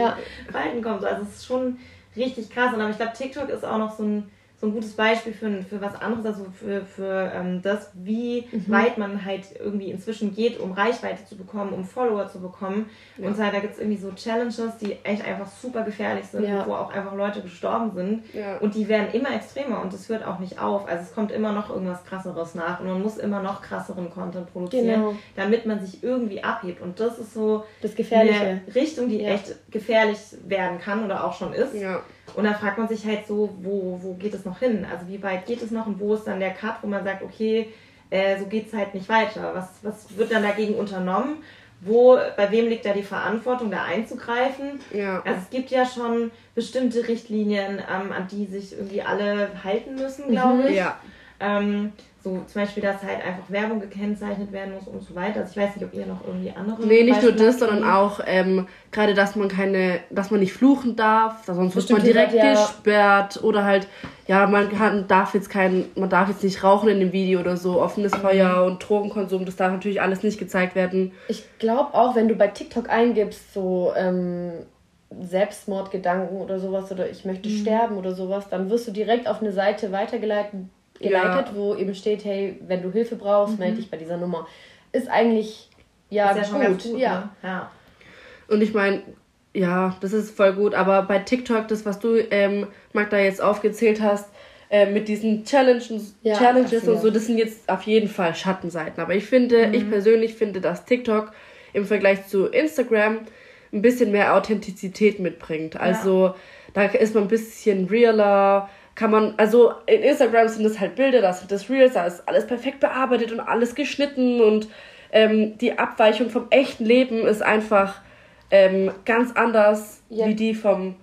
Falten kommst? Also es ist schon richtig krass. Und aber ich glaube, TikTok ist auch noch so ein so ein gutes Beispiel für, für was anderes, also für, für ähm, das, wie mhm. weit man halt irgendwie inzwischen geht, um Reichweite zu bekommen, um Follower zu bekommen. Ja. Und so, da gibt es irgendwie so Challenges, die echt einfach super gefährlich sind, ja. wo auch einfach Leute gestorben sind. Ja. Und die werden immer extremer und es hört auch nicht auf. Also es kommt immer noch irgendwas krasseres nach und man muss immer noch krasseren Content produzieren, genau. damit man sich irgendwie abhebt. Und das ist so das Gefährliche. eine Richtung, die echt gefährlich werden kann oder auch schon ist. Ja. Und da fragt man sich halt so, wo, wo geht es noch hin? Also wie weit geht es noch und wo ist dann der Cut, wo man sagt, okay, äh, so geht es halt nicht weiter. Was, was wird dann dagegen unternommen? Wo, bei wem liegt da die Verantwortung, da einzugreifen? Ja. Also es gibt ja schon bestimmte Richtlinien, ähm, an die sich irgendwie alle halten müssen, glaube mhm. ich. Ja. Ähm, so zum Beispiel, dass halt einfach Werbung gekennzeichnet werden muss und so weiter. Also ich weiß nicht, ob ihr noch irgendwie andere. Nee, nicht Beispiele nur das, sondern auch ähm, gerade, dass man keine, dass man nicht fluchen darf, sonst wird man direkt ja. gesperrt oder halt, ja, man kann, darf jetzt kein, man darf jetzt nicht rauchen in dem Video oder so, offenes mhm. Feuer und Drogenkonsum, das darf natürlich alles nicht gezeigt werden. Ich glaube auch, wenn du bei TikTok eingibst, so ähm, Selbstmordgedanken oder sowas oder ich möchte mhm. sterben oder sowas, dann wirst du direkt auf eine Seite weitergeleitet, geleitet, ja. wo eben steht, hey, wenn du Hilfe brauchst, mhm. melde dich bei dieser Nummer. Ist eigentlich ja, ist ja gut. gut. Ja. Ne? ja. Und ich meine, ja, das ist voll gut, aber bei TikTok, das, was du, ähm, Magda, jetzt aufgezählt hast, äh, mit diesen Challenges, ja, Challenges und so, das sind jetzt auf jeden Fall Schattenseiten. Aber ich finde, mhm. ich persönlich finde, dass TikTok im Vergleich zu Instagram ein bisschen mehr Authentizität mitbringt. Also ja. da ist man ein bisschen realer, kann man, also in Instagram sind das halt Bilder, das sind das Reels, da ist alles perfekt bearbeitet und alles geschnitten und ähm, die Abweichung vom echten Leben ist einfach ähm, ganz anders ja. wie die vom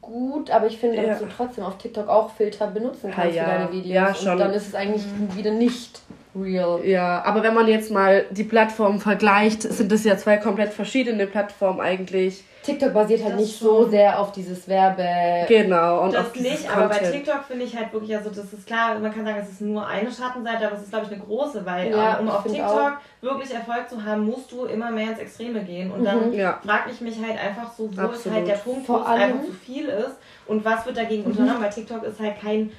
gut, aber ich finde, dass ja. du trotzdem auf TikTok auch Filter benutzen kannst ja, für deine Videos. Ja, schon. Und dann ist es eigentlich mhm. wieder nicht real. Ja, aber wenn man jetzt mal die Plattformen vergleicht, sind das ja zwei komplett verschiedene Plattformen eigentlich. TikTok basiert halt das nicht so sehr auf dieses Werbe. Genau, und das auf nicht, aber bei TikTok finde ich halt wirklich, also das ist klar, man kann sagen, es ist nur eine Schattenseite, aber es ist glaube ich eine große, weil ja, um auf TikTok auch. wirklich Erfolg zu haben, musst du immer mehr ins Extreme gehen. Und mhm, dann ja. frage ich mich halt einfach so, wo Absolut. ist halt der Punkt, wo es einfach zu viel ist und was wird dagegen mhm. unternommen, weil TikTok ist halt kein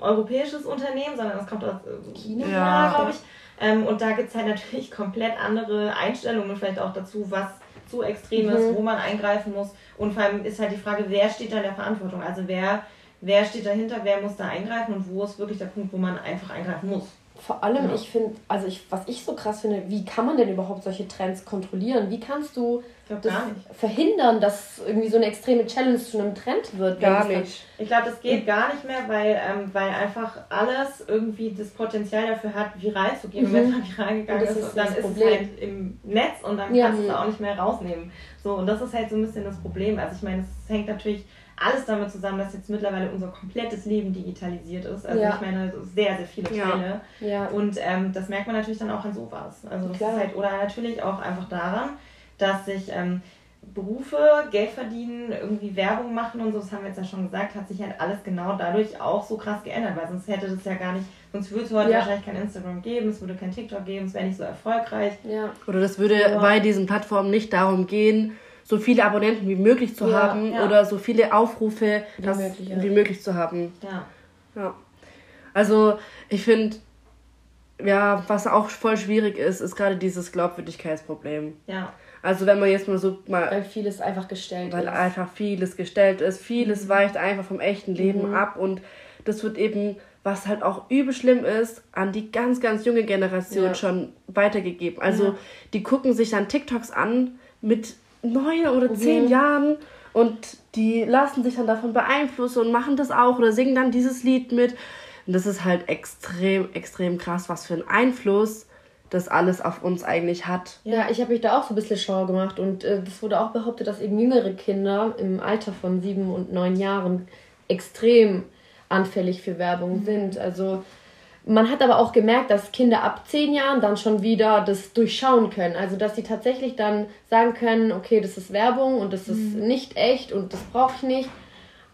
europäisches Unternehmen, sondern es kommt aus äh, China, ja. glaube ich. Ähm, und da gibt es halt natürlich komplett andere Einstellungen vielleicht auch dazu, was zu extrem mhm. ist, wo man eingreifen muss. Und vor allem ist halt die Frage, wer steht da in der Verantwortung? Also wer, wer steht dahinter, wer muss da eingreifen und wo ist wirklich der Punkt, wo man einfach eingreifen muss? Vor allem, ja. ich finde, also ich, was ich so krass finde, wie kann man denn überhaupt solche Trends kontrollieren? Wie kannst du das verhindern, dass irgendwie so eine extreme Challenge zu einem Trend wird? Gar nicht. Ich glaube, das geht gar nicht mehr, weil, ähm, weil einfach alles irgendwie das Potenzial dafür hat, viral zu gehen. Mhm. Und wenn es mal viral gegangen ist, ist, dann ist Problem. es halt im Netz und dann ja. kannst du es auch nicht mehr rausnehmen. So, und das ist halt so ein bisschen das Problem. Also ich meine, es hängt natürlich alles damit zusammen, dass jetzt mittlerweile unser komplettes Leben digitalisiert ist. Also ja. ich meine, sehr, sehr viele Teile. Ja. ja. Und ähm, das merkt man natürlich dann auch an sowas. Also das Klar. ist halt, oder natürlich auch einfach daran, dass sich ähm, Berufe, Geld verdienen, irgendwie Werbung machen und so, das haben wir jetzt ja schon gesagt, hat sich halt alles genau dadurch auch so krass geändert, weil sonst hätte das ja gar nicht, sonst würde es heute ja. wahrscheinlich kein Instagram geben, es würde kein TikTok geben, es wäre nicht so erfolgreich. Ja. Oder das würde ja. bei diesen Plattformen nicht darum gehen, so viele Abonnenten wie möglich zu ja, haben ja. oder so viele Aufrufe wie, das, möglich, wie möglich zu haben. Ja. ja. Also ich finde, ja, was auch voll schwierig ist, ist gerade dieses Glaubwürdigkeitsproblem. Ja. Also wenn man jetzt mal so mal. Weil vieles einfach gestellt weil ist. Weil einfach vieles gestellt ist. Vieles mhm. weicht einfach vom echten Leben mhm. ab und das wird eben, was halt auch übel schlimm ist, an die ganz, ganz junge Generation ja. schon weitergegeben. Also ja. die gucken sich dann TikToks an mit neun oder zehn mhm. Jahren und die lassen sich dann davon beeinflussen und machen das auch oder singen dann dieses Lied mit. Und das ist halt extrem, extrem krass, was für einen Einfluss das alles auf uns eigentlich hat. Ja, ich habe mich da auch so ein bisschen schlau gemacht und es äh, wurde auch behauptet, dass eben jüngere Kinder im Alter von sieben und neun Jahren extrem anfällig für Werbung mhm. sind. Also man hat aber auch gemerkt, dass Kinder ab zehn Jahren dann schon wieder das durchschauen können. Also dass sie tatsächlich dann sagen können, okay, das ist Werbung und das ist mhm. nicht echt und das brauche ich nicht.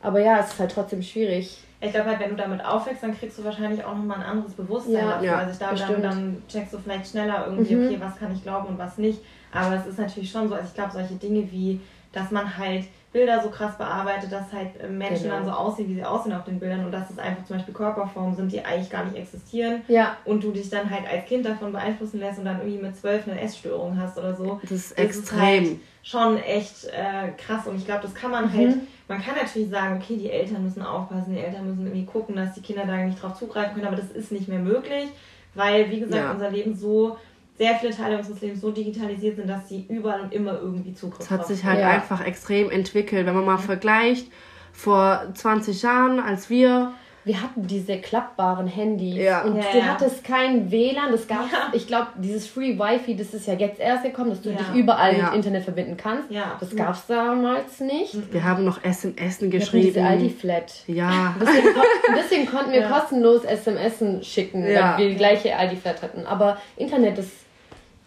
Aber ja, es ist halt trotzdem schwierig. Ich glaube halt, wenn du damit aufwächst, dann kriegst du wahrscheinlich auch nochmal ein anderes Bewusstsein ja, dafür. Ja, also ich glaube, dann, dann, checkst du vielleicht schneller irgendwie, mhm. okay, was kann ich glauben und was nicht. Aber es ist natürlich schon so, also ich glaube, solche Dinge wie, dass man halt Bilder so krass bearbeitet, dass halt äh, Menschen genau. dann so aussehen, wie sie aussehen auf den Bildern und dass es einfach zum Beispiel Körperformen sind, die eigentlich gar nicht existieren. Ja. Und du dich dann halt als Kind davon beeinflussen lässt und dann irgendwie mit zwölf eine Essstörung hast oder so. Das ist das extrem. Ist halt schon echt äh, krass und ich glaube, das kann man mhm. halt, man kann natürlich sagen, okay, die Eltern müssen aufpassen, die Eltern müssen irgendwie gucken, dass die Kinder da nicht drauf zugreifen können, aber das ist nicht mehr möglich, weil, wie gesagt, ja. unser Leben so sehr viele Teile unseres Lebens so digitalisiert sind, dass sie überall und immer irgendwie Zugriff haben. Es hat sich halt ja. einfach extrem entwickelt. Wenn man mal vergleicht, vor 20 Jahren, als wir wir hatten diese klappbaren Handys ja. und ja, du hattest kein WLAN, das gab ja. ich glaube, dieses Free Wi-Fi, das ist ja jetzt erst gekommen, dass du dich überall mit Internet verbinden kannst. Das gab es damals nicht. Wir haben noch SMS geschrieben. Diese Aldi-Flat. Ja. Deswegen, deswegen konnten wir kostenlos SMS schicken, weil wir die gleiche Aldi-Flat hatten. Aber Internet,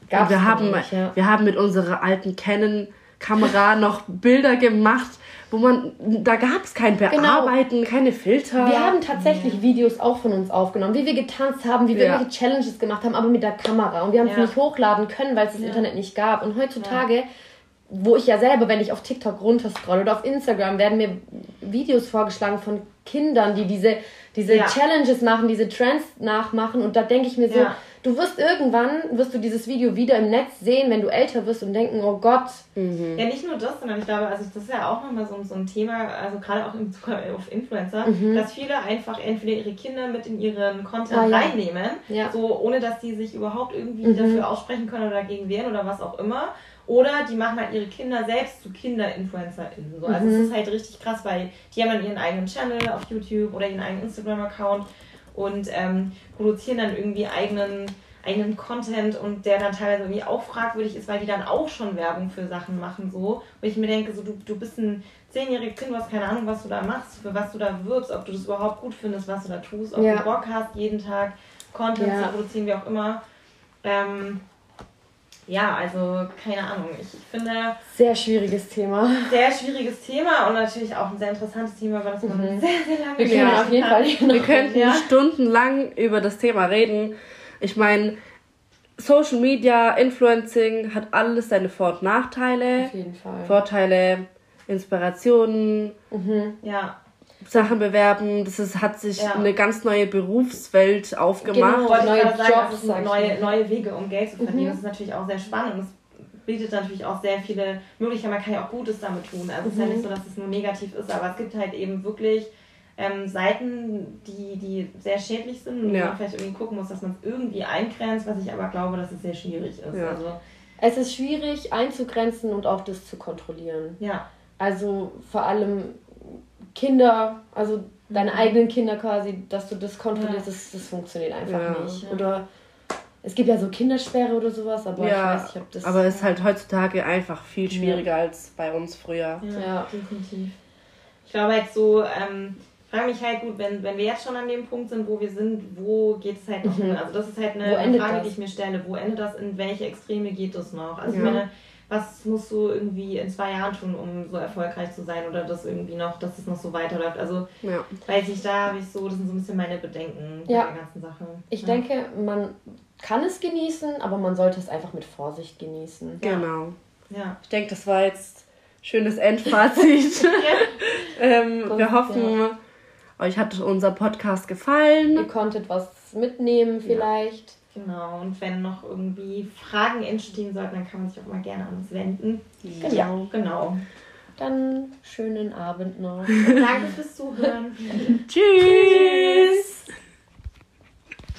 das gab es nicht. Ja. Wir haben mit unserer alten Canon-Kamera noch Bilder gemacht wo man, da gab es kein genau. Bearbeiten, genau. keine Filter. Wir haben tatsächlich ja. Videos auch von uns aufgenommen, wie wir getanzt haben, wie wir ja. irgendwelche Challenges gemacht haben, aber mit der Kamera. Und wir haben es ja. nicht hochladen können, weil es das Internet nicht gab. Und heutzutage wo ich ja selber, wenn ich auf TikTok runterscrolle oder auf Instagram, werden mir Videos vorgeschlagen von Kindern, die diese, diese ja. Challenges machen, diese Trends nachmachen. Und da denke ich mir so, ja. Du wirst irgendwann, wirst du dieses Video wieder im Netz sehen, wenn du älter wirst und denken, oh Gott. Mhm. Ja, nicht nur das, sondern ich glaube, also das ist ja auch nochmal so, so ein Thema, also gerade auch in, auf Influencer, mhm. dass viele einfach entweder ihre Kinder mit in ihren Content ah, reinnehmen, so ohne dass die sich überhaupt irgendwie mhm. dafür aussprechen können oder dagegen wehren oder was auch immer. Oder die machen halt ihre Kinder selbst zu Kinder-InfluencerInnen. So. Also mhm. es ist halt richtig krass, weil die haben dann ihren eigenen Channel auf YouTube oder ihren eigenen Instagram-Account und ähm, produzieren dann irgendwie eigenen, eigenen Content und der dann teilweise irgendwie auch fragwürdig ist, weil die dann auch schon Werbung für Sachen machen. So. Wo ich mir denke, so, du, du bist ein zehnjähriges Kind, du hast keine Ahnung, was du da machst, für was du da wirbst, ob du das überhaupt gut findest, was du da tust, ob ja. du Bock hast, jeden Tag Content ja. zu produzieren, wie auch immer. Ähm, ja, also keine Ahnung. Ich finde. Sehr schwieriges Thema. Sehr schwieriges Thema und natürlich auch ein sehr interessantes Thema, weil das man mhm. sehr, sehr lange Wir können auf jeden Fall Wir könnten ja. stundenlang über das Thema reden. Ich meine, Social Media, Influencing hat alles seine Vor- und Nachteile. Auf jeden Fall. Vorteile, Inspirationen. Mhm. Ja. Sachen bewerben. Das ist, hat sich ja. eine ganz neue Berufswelt aufgemacht. Genau, neue sagen, Jobs, neue, neue Wege, um Geld zu verdienen. Mhm. Das ist natürlich auch sehr spannend. Es bietet natürlich auch sehr viele Möglichkeiten. Man kann ja auch Gutes damit tun. Also mhm. es ist ja nicht mhm. so, dass es nur negativ ist, aber es gibt halt eben wirklich ähm, Seiten, die, die sehr schädlich sind und ja. man vielleicht irgendwie gucken muss, dass man es irgendwie eingrenzt, was ich aber glaube, dass es sehr schwierig ist. Ja. Also, es ist schwierig einzugrenzen und auch das zu kontrollieren. Ja. Also vor allem Kinder, also deine eigenen Kinder quasi, dass du das kontrollierst, ja. das, das funktioniert einfach ja. nicht. Oder es gibt ja so Kindersperre oder sowas, aber ja, ich weiß nicht, ob das. Aber es ist halt heutzutage einfach viel schwieriger als bei uns früher. Ja, definitiv. Ich glaube halt so, ähm, frage mich halt gut, wenn, wenn wir jetzt schon an dem Punkt sind, wo wir sind, wo geht es halt noch mhm. hin? Also das ist halt eine Frage, das? die ich mir stelle. Wo endet das? In welche Extreme geht es noch? Also ich meine, was musst du irgendwie in zwei Jahren tun, um so erfolgreich zu sein oder das irgendwie noch, dass es noch so weiterläuft. Also ja. weiß ich, da habe ich so, das sind so ein bisschen meine Bedenken ja. bei der ganzen Sache. Ich ja. denke, man kann es genießen, aber man sollte es einfach mit Vorsicht genießen. Genau. Ja. Ich denke, das war jetzt schönes Endfazit. ähm, wir hoffen, euch hat unser Podcast gefallen. Ihr konntet was mitnehmen vielleicht. Genau, und wenn noch irgendwie Fragen entstehen sollten, dann kann man sich auch mal gerne an uns wenden. Genau. Ja, genau. Dann schönen Abend noch. Danke fürs Zuhören. Tschüss. Tschüss.